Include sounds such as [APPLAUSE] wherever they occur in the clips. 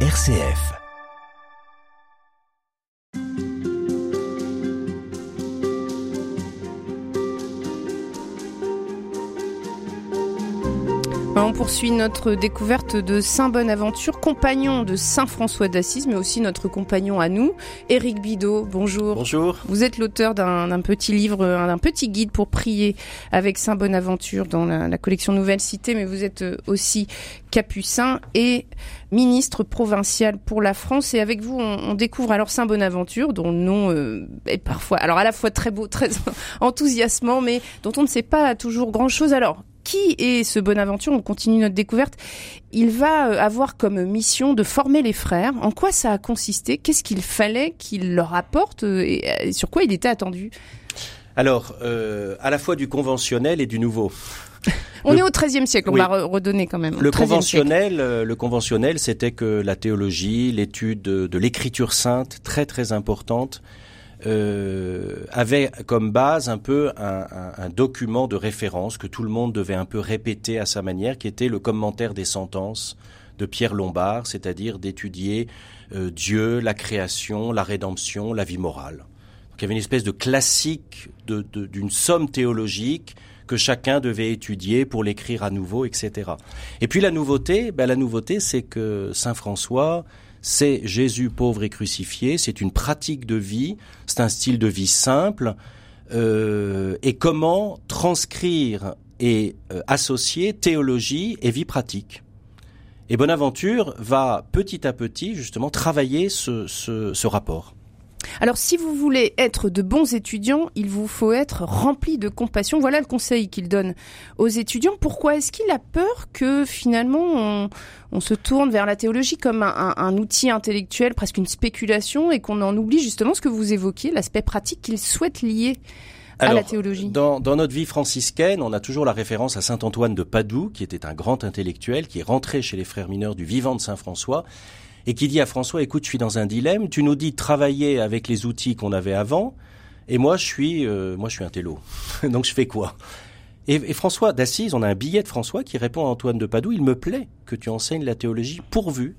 RCF. On poursuit notre découverte de Saint Bonaventure, compagnon de Saint François d'Assise, mais aussi notre compagnon à nous, Éric Bidot. Bonjour. Bonjour. Vous êtes l'auteur d'un petit livre, d'un petit guide pour prier avec Saint Bonaventure dans la, la, collection Nouvelle Cité, mais vous êtes aussi capucin et ministre provincial pour la France. Et avec vous, on, on découvre alors Saint Bonaventure, dont le nom euh, est parfois, alors à la fois très beau, très [LAUGHS] enthousiasmant, mais dont on ne sait pas toujours grand-chose. Alors, qui est ce Bonaventure On continue notre découverte. Il va euh, avoir comme mission de former les frères. En quoi ça a consisté? Qu'est-ce qu'il fallait qu'il leur apporte euh, et sur quoi il était attendu? Alors, euh, à la fois du conventionnel et du nouveau. On le... est au XIIIe siècle, on oui. va redonner quand même. Le conventionnel, euh, le conventionnel, c'était que la théologie, l'étude de, de l'écriture sainte, très très importante, euh, avait comme base un peu un, un, un, document de référence que tout le monde devait un peu répéter à sa manière, qui était le commentaire des sentences de Pierre Lombard, c'est-à-dire d'étudier euh, Dieu, la création, la rédemption, la vie morale. Donc il y avait une espèce de classique d'une de, somme théologique que chacun devait étudier pour l'écrire à nouveau, etc. Et puis la nouveauté, ben, la nouveauté, c'est que Saint François c'est Jésus pauvre et crucifié, c'est une pratique de vie, c'est un style de vie simple, euh, et comment transcrire et euh, associer théologie et vie pratique. Et Bonaventure va petit à petit justement travailler ce, ce, ce rapport. Alors si vous voulez être de bons étudiants, il vous faut être rempli de compassion. Voilà le conseil qu'il donne aux étudiants. Pourquoi est-ce qu'il a peur que finalement on, on, se tourne vers la théologie comme un, un, un outil intellectuel, presque une spéculation, et qu'on en oublie justement ce que vous évoquiez, l'aspect pratique qu'il souhaite lier à la théologie? dans, dans, notre vie franciscaine, on a toujours la référence à saint Antoine de Padoue, qui était un grand intellectuel, qui est rentré chez les frères mineurs du vivant de saint François et qui dit à François, écoute, je suis dans un dilemme, tu nous dis travailler avec les outils qu'on avait avant, et moi je suis, euh, moi je suis un télo. [LAUGHS] Donc je fais quoi? Et, et, François d'Assise, on a un billet de François qui répond à Antoine de Padoue, il me plaît que tu enseignes la théologie pourvu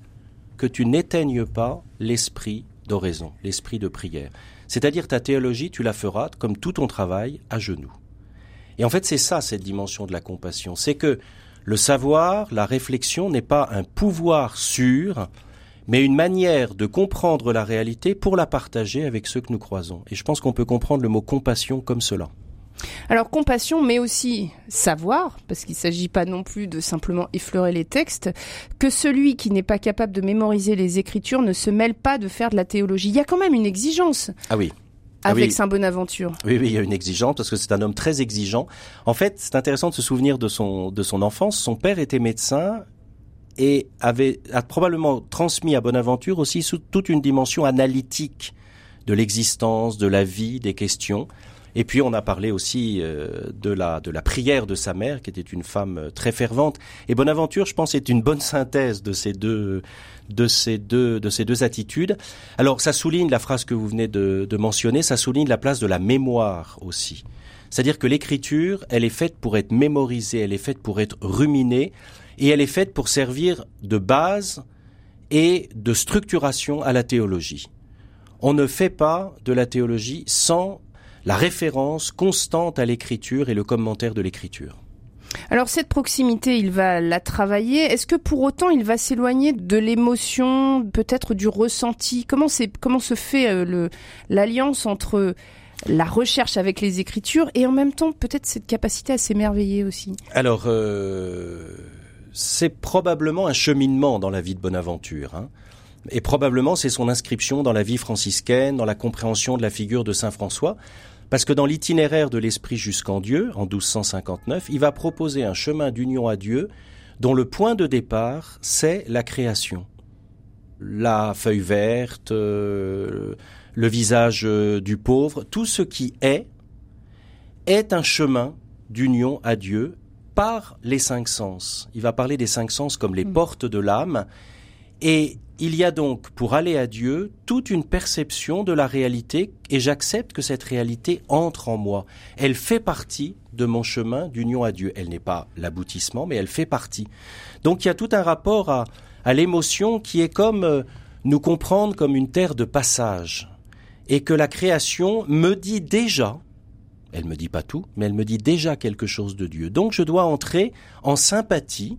que tu n'éteignes pas l'esprit d'oraison, l'esprit de prière. C'est-à-dire ta théologie, tu la feras, comme tout ton travail, à genoux. Et en fait, c'est ça, cette dimension de la compassion. C'est que le savoir, la réflexion n'est pas un pouvoir sûr, mais une manière de comprendre la réalité pour la partager avec ceux que nous croisons. Et je pense qu'on peut comprendre le mot compassion comme cela. Alors compassion, mais aussi savoir, parce qu'il ne s'agit pas non plus de simplement effleurer les textes, que celui qui n'est pas capable de mémoriser les Écritures ne se mêle pas de faire de la théologie. Il y a quand même une exigence. Ah oui. Avec ah oui. Saint Bonaventure. Oui, oui, il y a une exigence parce que c'est un homme très exigeant. En fait, c'est intéressant de se souvenir de son de son enfance. Son père était médecin et avait a probablement transmis à Bonaventure aussi sous toute une dimension analytique de l'existence, de la vie, des questions. Et puis on a parlé aussi euh, de la de la prière de sa mère, qui était une femme euh, très fervente. Et Bonaventure, je pense, est une bonne synthèse de ces deux de ces deux de ces deux attitudes. Alors ça souligne la phrase que vous venez de, de mentionner, ça souligne la place de la mémoire aussi. C'est-à-dire que l'écriture, elle est faite pour être mémorisée, elle est faite pour être ruminée, et elle est faite pour servir de base et de structuration à la théologie. On ne fait pas de la théologie sans la référence constante à l'écriture et le commentaire de l'écriture. Alors cette proximité, il va la travailler. Est-ce que pour autant il va s'éloigner de l'émotion, peut-être du ressenti? Comment se fait euh, l'alliance entre la recherche avec les écritures et en même temps peut-être cette capacité à s'émerveiller aussi Alors euh, c'est probablement un cheminement dans la vie de Bonaventure. Hein. Et probablement c'est son inscription dans la vie franciscaine, dans la compréhension de la figure de Saint François. Parce que dans l'itinéraire de l'Esprit jusqu'en Dieu, en 1259, il va proposer un chemin d'union à Dieu dont le point de départ, c'est la création. La feuille verte, euh, le visage euh, du pauvre, tout ce qui est, est un chemin d'union à Dieu par les cinq sens. Il va parler des cinq sens comme les mmh. portes de l'âme. Et il y a donc, pour aller à Dieu, toute une perception de la réalité et j'accepte que cette réalité entre en moi. Elle fait partie de mon chemin d'union à Dieu. Elle n'est pas l'aboutissement, mais elle fait partie. Donc il y a tout un rapport à, à l'émotion qui est comme euh, nous comprendre comme une terre de passage et que la création me dit déjà, elle me dit pas tout, mais elle me dit déjà quelque chose de Dieu. Donc je dois entrer en sympathie,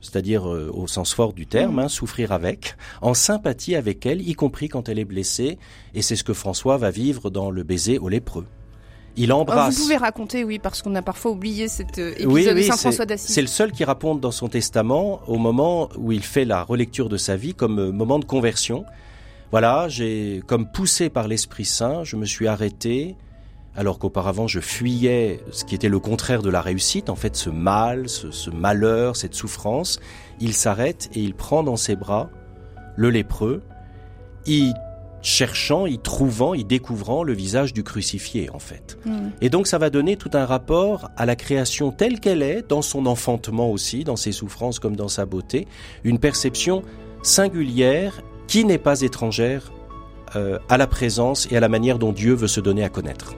c'est-à-dire euh, au sens fort du terme, mmh. hein, souffrir avec, en sympathie avec elle, y compris quand elle est blessée, et c'est ce que François va vivre dans le baiser au lépreux. Il embrasse. Vous pouvez raconter, oui, parce qu'on a parfois oublié cet euh, épisode de Saint François d'Assise. C'est le seul qui raconte dans son testament au moment où il fait la relecture de sa vie comme euh, moment de conversion. Voilà, j'ai comme poussé par l'Esprit Saint, je me suis arrêté, alors qu'auparavant je fuyais ce qui était le contraire de la réussite, en fait ce mal, ce, ce malheur, cette souffrance. Il s'arrête et il prend dans ses bras le lépreux. Il cherchant, y trouvant, y découvrant le visage du crucifié en fait. Mm. Et donc ça va donner tout un rapport à la création telle qu'elle est, dans son enfantement aussi, dans ses souffrances comme dans sa beauté, une perception singulière qui n'est pas étrangère euh, à la présence et à la manière dont Dieu veut se donner à connaître.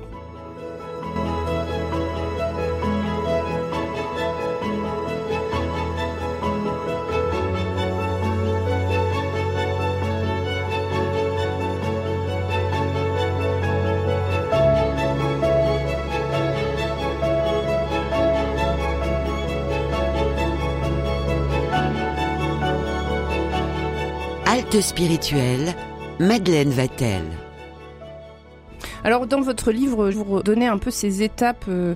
Spirituelle, Madeleine Vatel. Alors dans votre livre, vous donnez un peu ces étapes euh,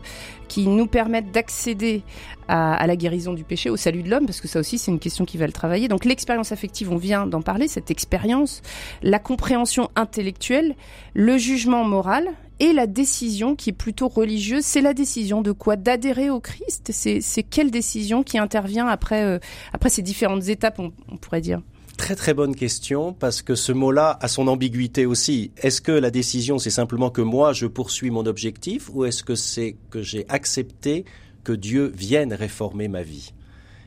qui nous permettent d'accéder à, la guérison du péché, au salut de l'homme, parce que ça aussi c'est une question qui va le travailler. Donc l'expérience affective, on vient d'en parler, cette expérience, la compréhension intellectuelle, le jugement moral et la décision qui est plutôt religieuse. C'est la décision de quoi? D'adhérer au Christ? C'est quelle décision qui intervient après, euh, après ces différentes étapes, on pourrait dire? Très très bonne question parce que ce mot-là a son ambiguïté aussi. Est-ce que la décision c'est simplement que moi je poursuis mon objectif ou est-ce que c'est que j'ai accepté que Dieu vienne réformer ma vie?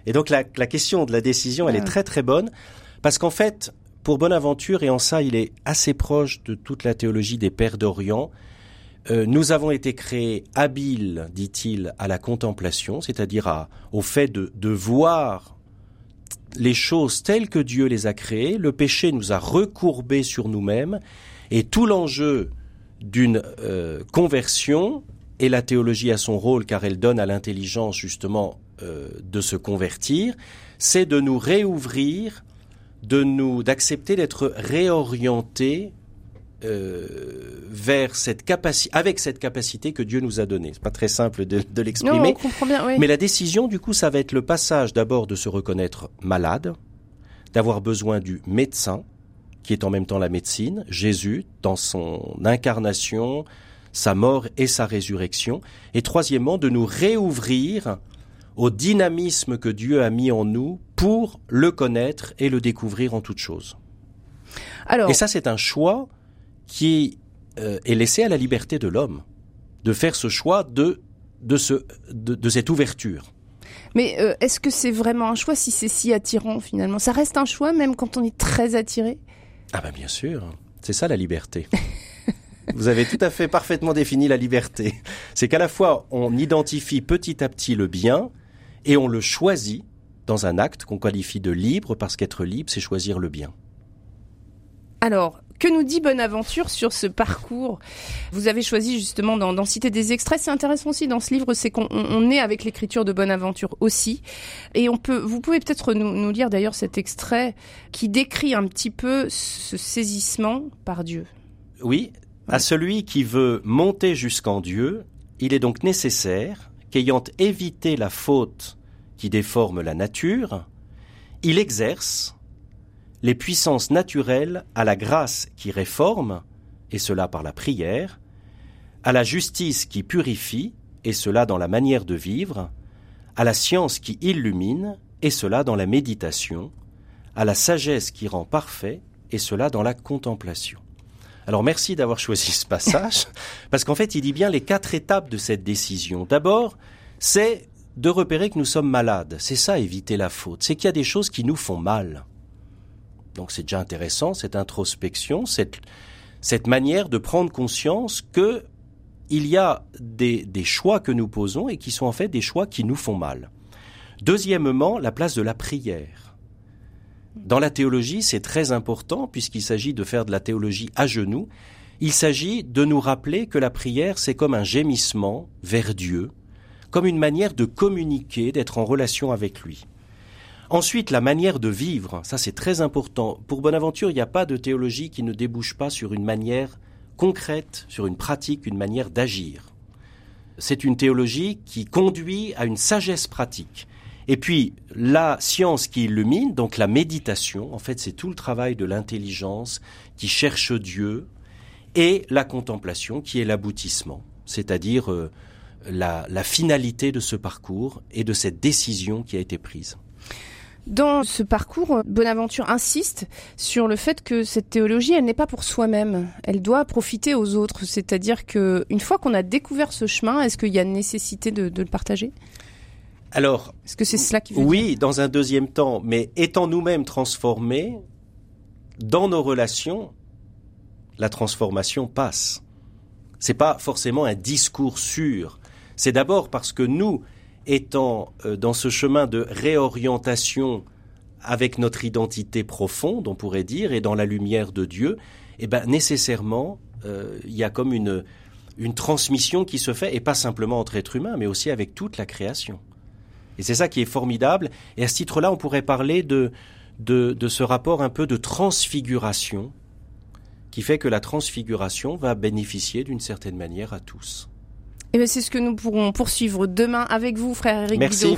Et donc la, question de la décision elle est très très bonne parce qu'en fait pour Bonaventure et en ça il est assez proche de toute la théologie des pères d'Orient. Euh, nous avons été créés habiles, dit-il, à la contemplation, c'est-à-dire au fait de, de voir les choses telles que Dieu les a créées, le péché nous a recourbés sur nous-mêmes, et tout l'enjeu d'une euh, conversion, et la théologie a son rôle car elle donne à l'intelligence justement euh, de se convertir, c'est de nous réouvrir, de nous d'accepter d'être réorientés euh, vers cette capacité, avec cette capacité que Dieu nous a donnée. C'est pas très simple de, de l'exprimer. Mais la décision, du coup, ça va être le passage d'abord de se reconnaître malade, d'avoir besoin du médecin, qui est en même temps la médecine, Jésus, dans son incarnation, sa mort et sa résurrection. Et troisièmement, de nous réouvrir au dynamisme que Dieu a mis en nous pour le connaître et le découvrir en toute chose. Alors, et ça, c'est un choix qui euh, est laissé à la liberté de l'homme de faire ce choix de, de, ce, de, cette ouverture. Mais euh, est-ce que c'est vraiment un choix si c'est si attirant finalement? Ça reste un choix même quand on est très attiré? Ah ben bien sûr, c'est ça la liberté. [LAUGHS] Vous avez tout à fait parfaitement défini la liberté. C'est qu'à la fois on identifie petit à petit le bien et on le choisit dans un acte qu'on qualifie de libre parce qu'être libre c'est choisir le bien. Alors, que nous dit Bonaventure sur ce parcours? Vous avez choisi justement d'en citer des extraits. C'est intéressant aussi dans ce livre, c'est qu'on est avec l'écriture de Bonaventure aussi. Et on peut, vous pouvez peut-être nous, lire d'ailleurs cet extrait qui décrit un petit peu ce saisissement par Dieu. Oui, à celui qui veut monter jusqu'en Dieu, il est donc nécessaire qu'ayant évité la faute qui déforme la nature, il exerce les puissances naturelles à la grâce qui réforme, et cela par la prière, à la justice qui purifie, et cela dans la manière de vivre, à la science qui illumine, et cela dans la méditation, à la sagesse qui rend parfait, et cela dans la contemplation. Alors merci d'avoir choisi ce passage, [LAUGHS] parce qu'en fait il dit bien les quatre étapes de cette décision. D'abord, c'est de repérer que nous sommes malades. C'est ça éviter la faute. C'est qu'il y a des choses qui nous font mal. Donc c'est déjà intéressant, cette introspection, cette, cette manière de prendre conscience que il y a des, des choix que nous posons et qui sont en fait des choix qui nous font mal. Deuxièmement, la place de la prière. Dans la théologie, c'est très important puisqu'il s'agit de faire de la théologie à genoux. Il s'agit de nous rappeler que la prière, c'est comme un gémissement vers Dieu, comme une manière de communiquer, d'être en relation avec lui. Ensuite, la manière de vivre, ça c'est très important. Pour Bonaventure, il n'y a pas de théologie qui ne débouche pas sur une manière concrète, sur une pratique, une manière d'agir. C'est une théologie qui conduit à une sagesse pratique. Et puis, la science qui illumine, donc la méditation, en fait, c'est tout le travail de l'intelligence qui cherche Dieu, et la contemplation qui est l'aboutissement, c'est-à-dire euh, la, la finalité de ce parcours et de cette décision qui a été prise. Dans ce parcours, Bonaventure insiste sur le fait que cette théologie, elle n'est pas pour soi-même. Elle doit profiter aux autres. C'est-à-dire que une fois qu'on a découvert ce chemin, est-ce qu'il y a nécessité de, de le partager? Alors, Est-ce que c'est cela qui oui, dans un deuxième temps, mais étant nous-mêmes transformés, dans nos relations, la transformation passe. C'est pas forcément un discours sûr. C'est d'abord parce que nous, étant euh, dans ce chemin de réorientation avec notre identité profonde, on pourrait dire, et dans la lumière de Dieu, eh ben nécessairement, euh, il y a comme une, transmission qui se fait, et pas simplement entre êtres humains, mais aussi avec toute la création. Et c'est ça qui est formidable. Et à ce titre-là, on pourrait parler de ce rapport un peu de transfiguration, qui fait que la transfiguration va bénéficier d'une certaine manière à tous. Eh bien, c'est ce que nous pourrons poursuivre demain avec vous, frère Eric Merci.